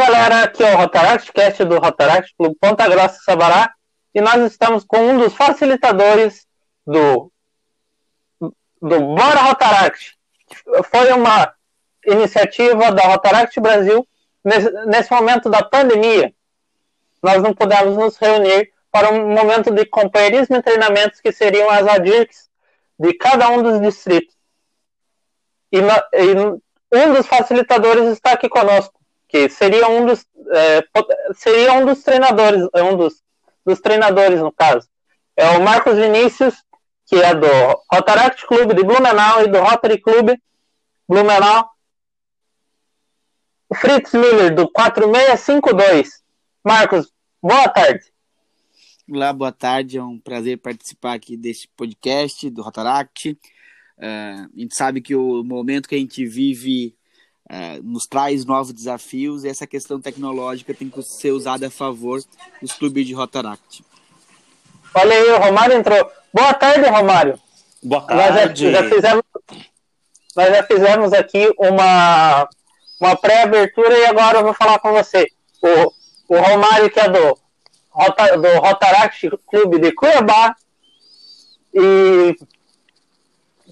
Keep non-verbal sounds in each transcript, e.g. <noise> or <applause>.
galera, aqui é o Rotaract Cast do Rotaract Clube Ponta Grossa Sabará e nós estamos com um dos facilitadores do, do Bora Rotaract. Foi uma iniciativa da Rotaract Brasil nesse, nesse momento da pandemia. Nós não pudemos nos reunir para um momento de companheirismo e treinamentos que seriam as ADIRCs de cada um dos distritos. E, e um dos facilitadores está aqui conosco que seria um dos é, seria um dos treinadores, é um dos, dos treinadores no caso. É o Marcos Vinícius, que é do Rotaract Clube de Blumenau e do Rotary Clube Blumenau. O Fritz Miller, do 4652. Marcos, boa tarde. Olá, boa tarde. É um prazer participar aqui deste podcast do Rotaract. Uh, a gente sabe que o momento que a gente vive é, nos traz novos desafios e essa questão tecnológica tem que ser usada a favor dos clubes de Rotaract. Olha aí, o Romário entrou. Boa tarde, Romário. Boa tarde. Nós já, já fizemos, nós já fizemos aqui uma, uma pré-abertura e agora eu vou falar com você. O, o Romário, que é do, do Rotaract Clube de Cuiabá e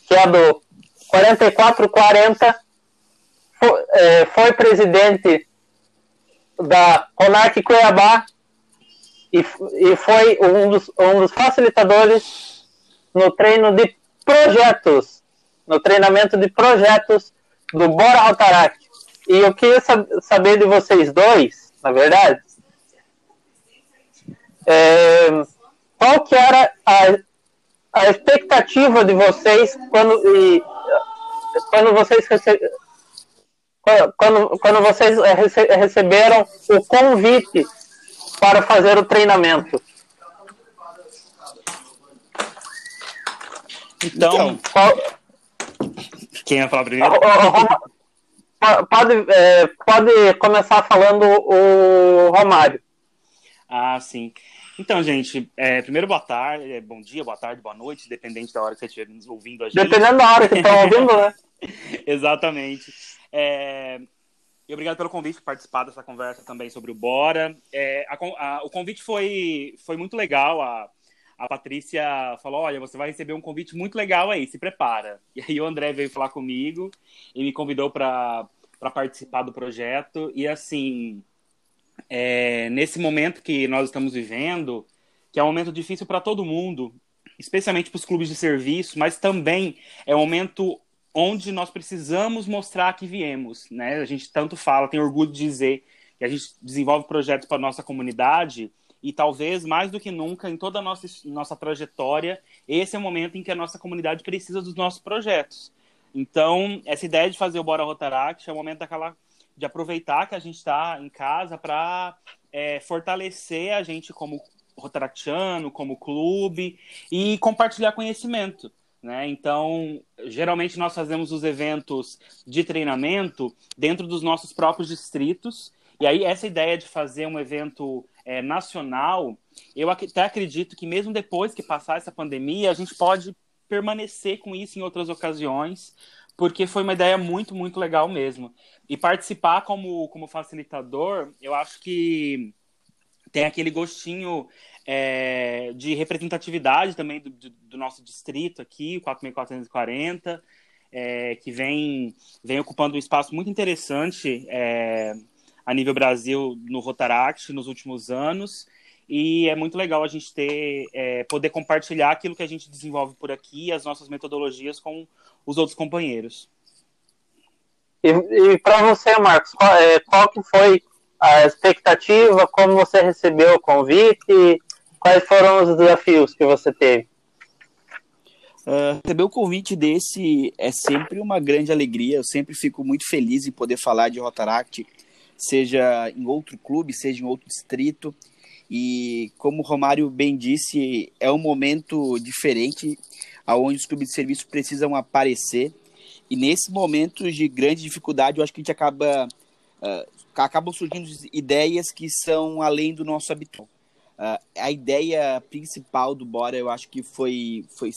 que é do 4440 foi, é, foi presidente da CONAC Cuiabá e, e foi um dos, um dos facilitadores no treino de projetos, no treinamento de projetos do Bora Rotaract. E eu queria saber de vocês dois, na verdade, é, qual que era a, a expectativa de vocês quando, e, quando vocês quando, quando vocês eh, rece receberam o convite para fazer o treinamento? Então, então qual... quem vai falar primeiro? Pode, é, pode começar falando o Romário. Ah, sim. Então, gente, é, primeiro boa tarde, bom dia, boa tarde, boa noite, dependente da hora que você estiver ouvindo a gente. Dependendo da hora que estão <laughs> ouvindo, né? Exatamente. É... E obrigado pelo convite, por participar dessa conversa também sobre o Bora. É, a, a, o convite foi, foi muito legal. A, a Patrícia falou: Olha, você vai receber um convite muito legal aí, se prepara. <laughs> E aí o André veio falar comigo e me convidou para participar do projeto. E assim, é, nesse momento que nós estamos vivendo, que é um momento difícil para todo mundo, especialmente para os clubes de serviço, mas também é um momento onde nós precisamos mostrar que viemos, né? A gente tanto fala, tem orgulho de dizer que a gente desenvolve projetos para nossa comunidade e talvez mais do que nunca em toda a nossa, nossa trajetória, esse é o momento em que a nossa comunidade precisa dos nossos projetos. Então, essa ideia de fazer o Bora Rotaract é o momento daquela de aproveitar que a gente está em casa para é, fortalecer a gente como rotaractiano, como clube e compartilhar conhecimento. Né? Então, geralmente nós fazemos os eventos de treinamento dentro dos nossos próprios distritos. E aí, essa ideia de fazer um evento é, nacional, eu até acredito que mesmo depois que passar essa pandemia, a gente pode permanecer com isso em outras ocasiões, porque foi uma ideia muito, muito legal mesmo. E participar como, como facilitador, eu acho que tem aquele gostinho é, de representatividade também do, do, nosso distrito aqui, 4.440, é, que vem, vem ocupando um espaço muito interessante é, a nível Brasil no Rotaract nos últimos anos. E é muito legal a gente ter, é, poder compartilhar aquilo que a gente desenvolve por aqui, as nossas metodologias com os outros companheiros. E, e para você, Marcos, qual, é, qual que foi a expectativa, como você recebeu o convite, quais foram os desafios que você teve? Uh, receber o convite desse é sempre uma grande alegria. Eu sempre fico muito feliz em poder falar de Rotaract, seja em outro clube, seja em outro distrito. E como o Romário bem disse, é um momento diferente, aonde os clubes de serviço precisam aparecer. E nesse momento de grande dificuldade, eu acho que a gente acaba uh, acabam surgindo ideias que são além do nosso habitual. Uh, a ideia principal do Bora, eu acho que foi, foi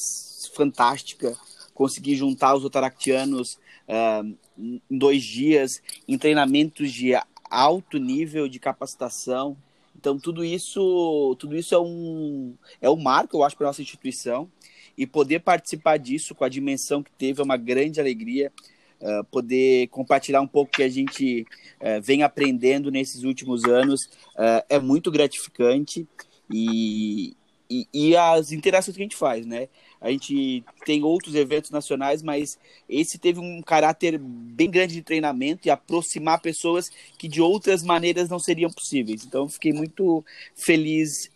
fantástica. Conseguir juntar os otaractianos uh, em dois dias em treinamentos de alto nível de capacitação. Então tudo isso, tudo isso é um é um marco, eu acho, para nossa instituição e poder participar disso com a dimensão que teve é uma grande alegria. Uh, poder compartilhar um pouco que a gente uh, vem aprendendo nesses últimos anos uh, é muito gratificante e, e, e, as interações que a gente faz, né? A gente tem outros eventos nacionais, mas esse teve um caráter bem grande de treinamento e aproximar pessoas que de outras maneiras não seriam possíveis. Então, fiquei muito feliz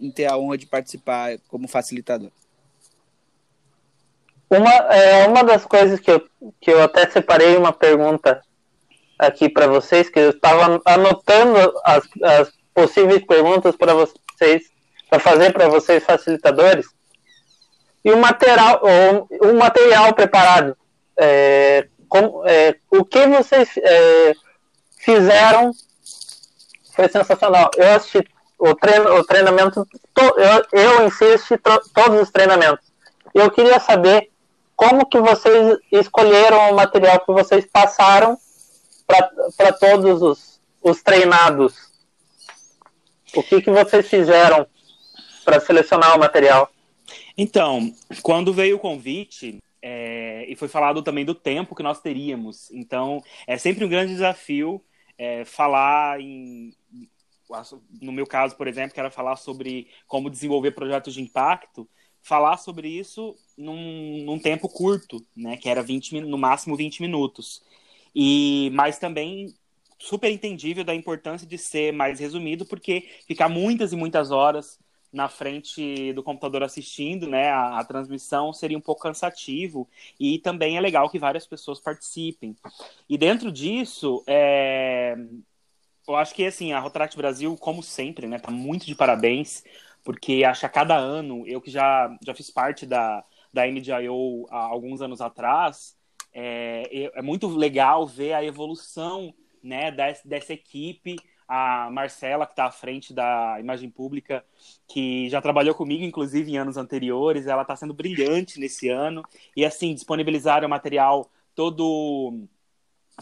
em ter a honra de participar como facilitador. Uma, é, uma das coisas que eu, que eu até separei uma pergunta aqui para vocês, que eu estava anotando as, as possíveis perguntas para vocês, para fazer para vocês facilitadores, e o material, o, o material preparado. É, com, é, o que vocês é, fizeram foi sensacional. Eu assisti o, treino, o treinamento, to, eu, eu assisti todos os treinamentos. Eu queria saber como que vocês escolheram o material que vocês passaram para todos os, os treinados. O que, que vocês fizeram para selecionar o material? Então, quando veio o convite, é, e foi falado também do tempo que nós teríamos. Então, é sempre um grande desafio é, falar em. No meu caso, por exemplo, que era falar sobre como desenvolver projetos de impacto, falar sobre isso num, num tempo curto, né? Que era 20, no máximo 20 minutos. E, mas também super entendível da importância de ser mais resumido, porque ficar muitas e muitas horas na frente do computador assistindo, né, a, a, transmissão seria um pouco cansativo e também é legal que várias pessoas participem. E dentro disso, é... eu acho que assim a Rotaract Brasil, como sempre, né, tá muito de parabéns, porque acho que a cada ano, eu que já já fiz parte da da MDIO há alguns anos atrás, é, é muito legal ver a evolução, né, dessa, dessa equipe a Marcela, que está à frente da imagem pública, que já trabalhou comigo, inclusive, em anos anteriores. Ela está sendo brilhante nesse ano. E, assim, disponibilizaram o material todo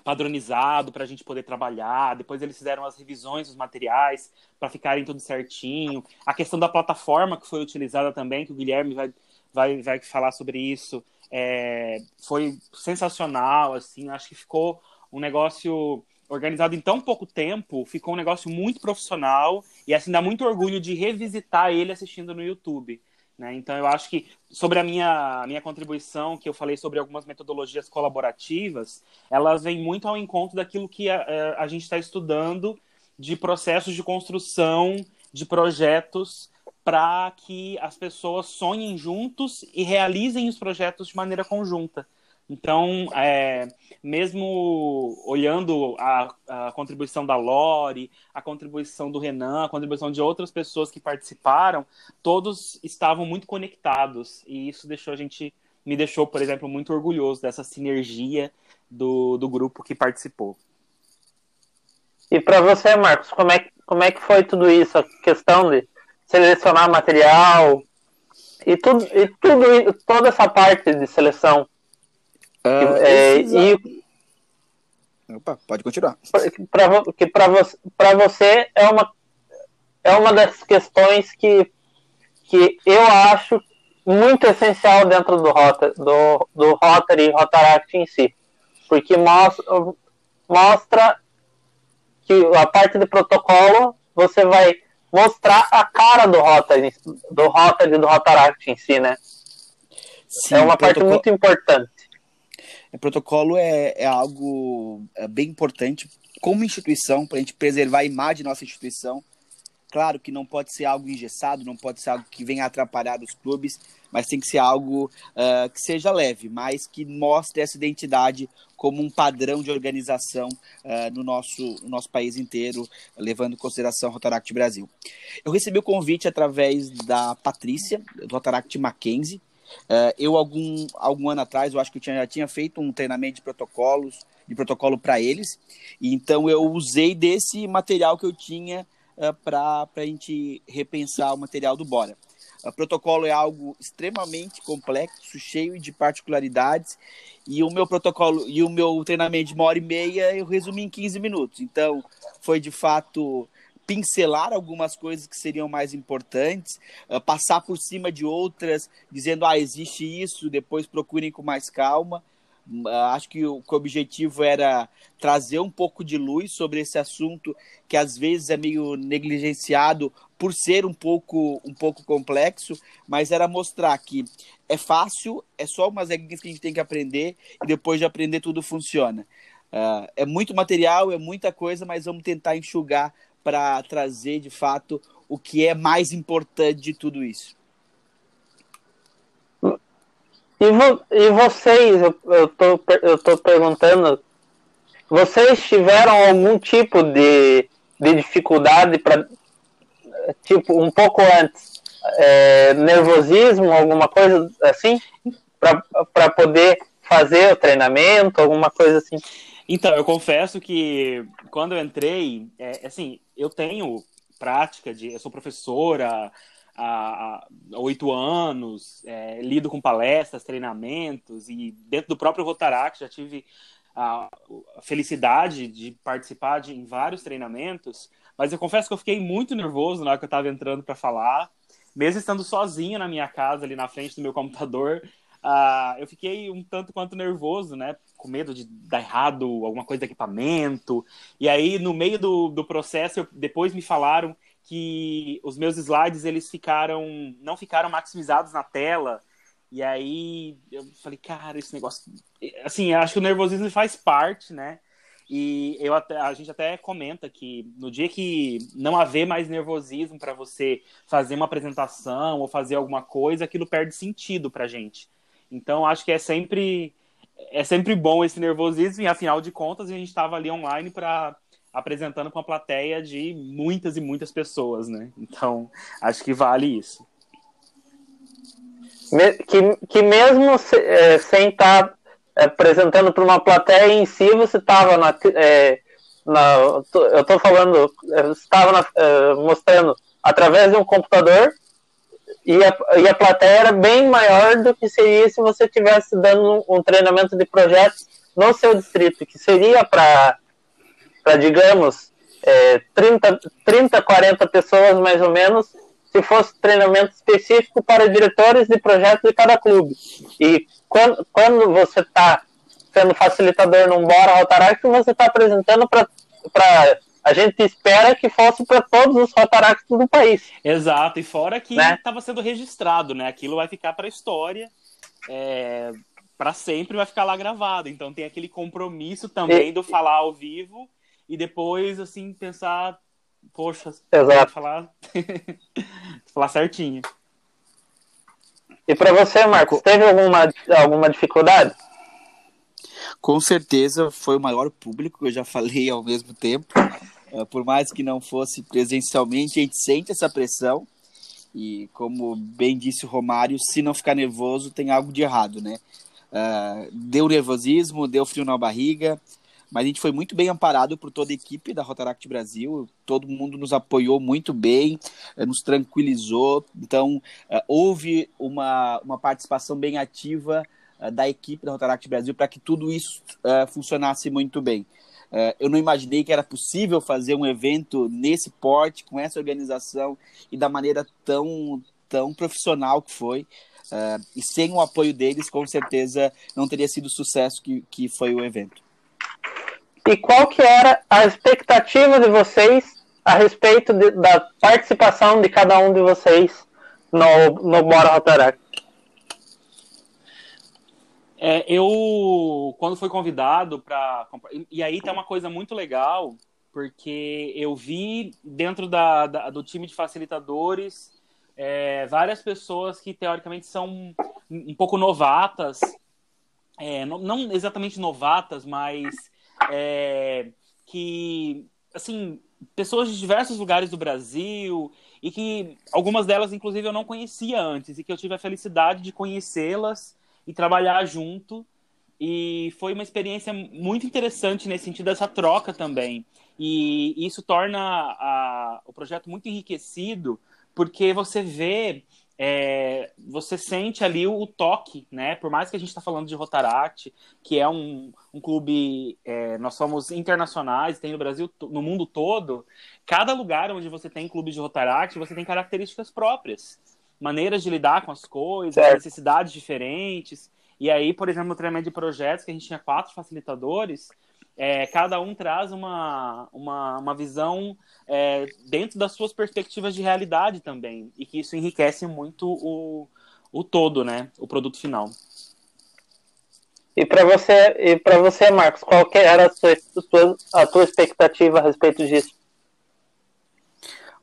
padronizado para a gente poder trabalhar. Depois eles fizeram as revisões dos materiais para ficarem tudo certinho. A questão da plataforma que foi utilizada também, que o Guilherme vai, vai, vai falar sobre isso, é, foi sensacional. Assim, acho que ficou um negócio organizado em tão pouco tempo, ficou um negócio muito profissional e assim dá muito orgulho de revisitar ele assistindo no YouTube. Né? Então eu acho que sobre a minha, minha contribuição, que eu falei sobre algumas metodologias colaborativas, elas vêm muito ao encontro daquilo que a, a gente está estudando de processos de construção de projetos para que as pessoas sonhem juntos e realizem os projetos de maneira conjunta. Então, é, mesmo olhando a, a, contribuição da Lore, a contribuição do Renan, a contribuição de outras pessoas que participaram, todos estavam muito conectados e isso deixou a gente, me deixou, por exemplo, muito orgulhoso dessa sinergia do, do grupo que participou. E para você, Marcos, como é, como é que foi tudo isso? A questão de selecionar material e tudo, e tudo toda essa parte de seleção Uh, é, e Opa, pode continuar. Que para você, é uma é uma das questões que, que eu acho muito essencial dentro do Rotary, do, do Rotary Rotaract em si. Porque mostra, mostra que a parte de protocolo você vai mostrar a cara do Rotary, do Rotary do Rotaract em si, né? Sim, é uma parte muito importante. O protocolo é, é algo é bem importante como instituição, para a gente preservar a imagem da nossa instituição. Claro que não pode ser algo engessado, não pode ser algo que venha atrapalhar os clubes, mas tem que ser algo uh, que seja leve, mas que mostre essa identidade como um padrão de organização uh, no, nosso, no nosso país inteiro, levando em consideração o Rotaract Brasil. Eu recebi o convite através da Patrícia, do Rotaract Mackenzie, Uh, eu, algum, algum ano atrás, eu acho que eu tinha, já tinha feito um treinamento de protocolos, de protocolo para eles, e então eu usei desse material que eu tinha uh, para a gente repensar o material do Bora. O protocolo é algo extremamente complexo, cheio de particularidades, e o meu protocolo e o meu treinamento de uma hora e meia eu resumi em 15 minutos. Então, foi de fato pincelar algumas coisas que seriam mais importantes, uh, passar por cima de outras, dizendo, ah, existe isso, depois procurem com mais calma. Uh, acho que o, que o, objetivo era trazer um pouco de luz sobre esse assunto que às vezes é meio negligenciado por ser um pouco, um pouco complexo, mas era mostrar que é fácil, é só umas regras que a gente tem que aprender e depois de aprender tudo funciona. Uh, é muito material, é muita coisa, mas vamos tentar enxugar para trazer de fato o que é mais importante de tudo isso. E, vo e vocês, eu, eu, tô, eu tô perguntando, vocês tiveram algum tipo de, de dificuldade para, tipo, um pouco antes, é, nervosismo, alguma coisa assim, para poder fazer o treinamento, alguma coisa assim? Então, eu confesso que quando eu entrei, é, assim, eu tenho prática de. Eu sou professora há oito anos, é, lido com palestras, treinamentos, e dentro do próprio Rotaract já tive a, felicidade de participar de, em vários treinamentos, mas eu confesso que eu fiquei muito nervoso na hora que eu estava entrando para falar, mesmo estando sozinho na minha casa, ali na frente do meu computador. Uh, <laughs> eu fiquei um tanto quanto nervoso, né? Com medo de dar errado alguma coisa de equipamento. E aí, no meio do, do processo, eu, depois me falaram que os meus slides eles ficaram não ficaram maximizados na tela. E aí eu falei, cara, esse negócio. Assim, acho que o nervosismo faz parte, né? E eu até, a gente até comenta que no dia que não haver mais nervosismo para você fazer uma apresentação ou fazer alguma coisa, aquilo perde sentido pra gente. Então acho que é sempre é sempre bom esse nervosismo e afinal de contas a gente estava ali online para apresentando com uma plateia de muitas e muitas pessoas, né? Então acho que vale isso. Que, que mesmo se, é, sem estar tá, apresentando para uma plateia em si, você estava na, é, na, eu estou falando, estava é, mostrando através de um computador e a, e a plateia era bem maior do que seria se você tivesse dando um, um treinamento de projetos no seu distrito, que seria para, digamos, é, 30, 30, 40 pessoas mais ou menos, se fosse treinamento específico para diretores de projetos de cada clube. E quando, quando você está sendo facilitador num Bora Rotaract, você está apresentando para a gente espera que fosse para todos os Rotaracts do país. Exato, e fora que estava né? sendo registrado, né? Aquilo vai ficar para a história, é, para sempre vai ficar lá gravado. Então tem aquele compromisso também e... do falar ao vivo e depois, assim, pensar, poxa, Exato. falar, <laughs> falar certinho. E para você, Marcos, teve alguma, alguma dificuldade? Com certeza foi o maior público, eu já falei ao mesmo tempo. Uh, por mais que não fosse presencialmente, a gente sente essa pressão. E como bem disse o Romário, se não ficar nervoso, tem algo de errado, né? Uh, deu nervosismo, deu frio na barriga, mas a gente foi muito bem amparado por toda a equipe da Rotaract Brasil, todo mundo nos apoiou muito bem, eh, nos tranquilizou, então uh, houve uma, uma participação bem ativa da equipe da Rotaract Brasil para que tudo isso funcionasse muito bem. Eu não imaginei que era possível fazer um evento nesse porte, com essa organização e da maneira tão, tão profissional que foi. Uh, e sem o apoio deles, com certeza não teria sido o sucesso que, que foi o evento. E qual que era a expectativa de vocês a respeito de, da participação de cada um de vocês no, no Bora Rotaract? É, eu, quando fui convidado para. E aí tem uma coisa muito legal, porque eu vi dentro da, da do time de facilitadores é, várias pessoas que teoricamente são um pouco novatas, é, não, não, exatamente novatas, mas é, que, assim, pessoas de diversos lugares do Brasil e que algumas delas, inclusive, eu não conhecia antes e que eu tive a felicidade de conhecê-las e trabalhar junto. E foi uma experiência muito interessante nesse sentido dessa troca também. E isso torna a, o projeto muito enriquecido, porque você vê é, você sente ali o, toque, né? Por mais que a gente está falando de Rotaract, que é um, um clube, é, nós somos internacionais, tem no Brasil, no mundo todo, cada lugar onde você tem clube de Rotaract, você tem características próprias, maneiras de lidar com as coisas, certo. necessidades diferentes. E aí, por exemplo, no treinamento de projetos, que a gente tinha quatro facilitadores, é, cada um traz uma, uma, uma visão é, dentro das suas perspectivas de realidade também, e que isso enriquece muito o, o todo, né? O produto final. E para você, e para você, Marcos, qual era a sua, a tua expectativa a respeito disso?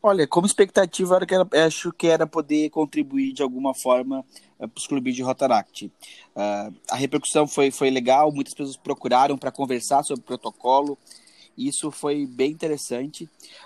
Olha, como expectativa, era, acho que era poder contribuir de alguma forma uh, para os clubes de Rotaract. Uh, a repercussão foi, foi legal, muitas pessoas procuraram para conversar sobre o protocolo, isso foi bem interessante.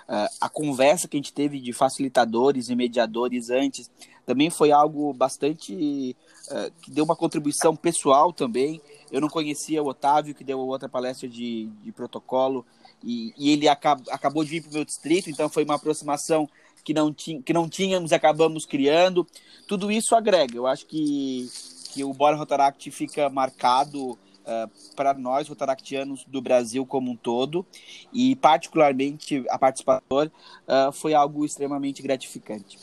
Uh, a conversa que a gente teve de facilitadores e mediadores antes também foi algo bastante. Uh, que deu uma contribuição pessoal também. Eu não conhecia o Otávio, que deu outra palestra de, de protocolo, e, e ele acab, acabou de vir para o meu distrito, então foi uma aproximação que não, ti, que não tínhamos e acabamos criando. Tudo isso agrega. Eu acho que, que o Bora Rotaract fica marcado uh, para nós, rotaractianos do Brasil como um todo, e particularmente a participação uh, foi algo extremamente gratificante.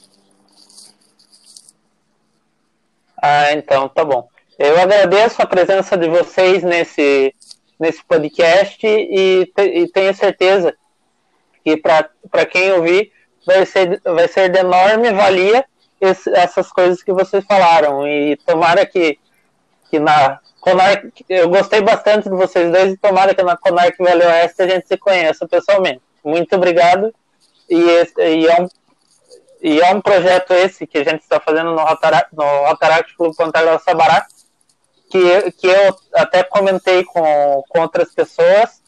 Ah, então, tá bom. Eu agradeço a presença de vocês nesse, nesse podcast e, e tenho certeza que para quem ouvir vai ser, vai ser de enorme valia esse, essas coisas que vocês falaram. E tomara que, que na Conarc, eu gostei bastante de vocês dois e tomara que na Conarc Velho Oeste a gente se conheça pessoalmente. Muito obrigado. E, esse, e, é, um, e é um projeto esse que a gente está fazendo no Rotaract, no Rotaract Clube Ponta Sabará, que, que eu até comentei com, com outras pessoas,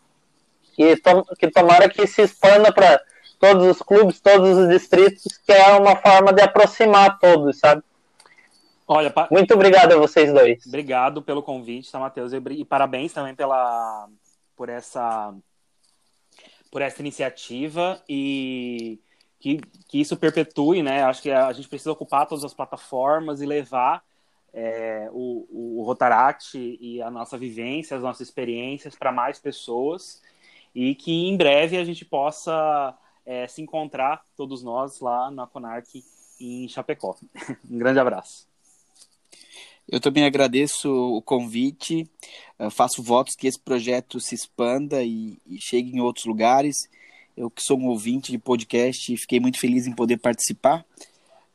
que, tom, que tomara que se expanda para todos os clubes, todos os distritos, que é uma forma de aproximar todos, sabe? Olha, pa... muito obrigado a vocês dois. Obrigado pelo convite, tá, Matheus? E parabéns também pela por essa por essa iniciativa e que, que isso perpetue, né? Acho que a gente precisa ocupar todas as plataformas e levar é, o, o Rotaract e a nossa vivência, as nossas experiências para mais pessoas e que em breve a gente possa é, se encontrar, todos nós, lá na Conarc em Chapecó. <laughs> um grande abraço. Eu também agradeço o convite, faço votos que esse projeto se expanda e, e chegue em outros lugares. Eu que sou um ouvinte de podcast, fiquei muito feliz em poder participar.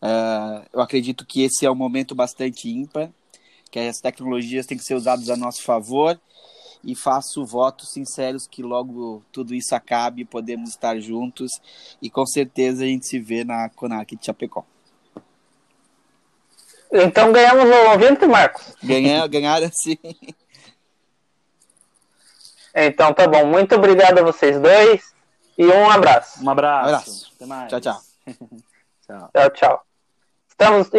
Uh, eu acredito que esse é um momento bastante ímpar, que as tecnologias têm que ser usadas a nosso favor e faço votos sinceros que logo tudo isso acabe, podemos estar juntos e com certeza a gente se vê na Conac de Chapecó. Então ganhamos o ouvinte, Marcos? Ganhar, ganharam <laughs> sim. Então tá bom. Muito obrigado a vocês dois e um abraço. Um abraço. Um abraço. Até mais. Tchau, tchau. <laughs> tchau, tchau. Estamos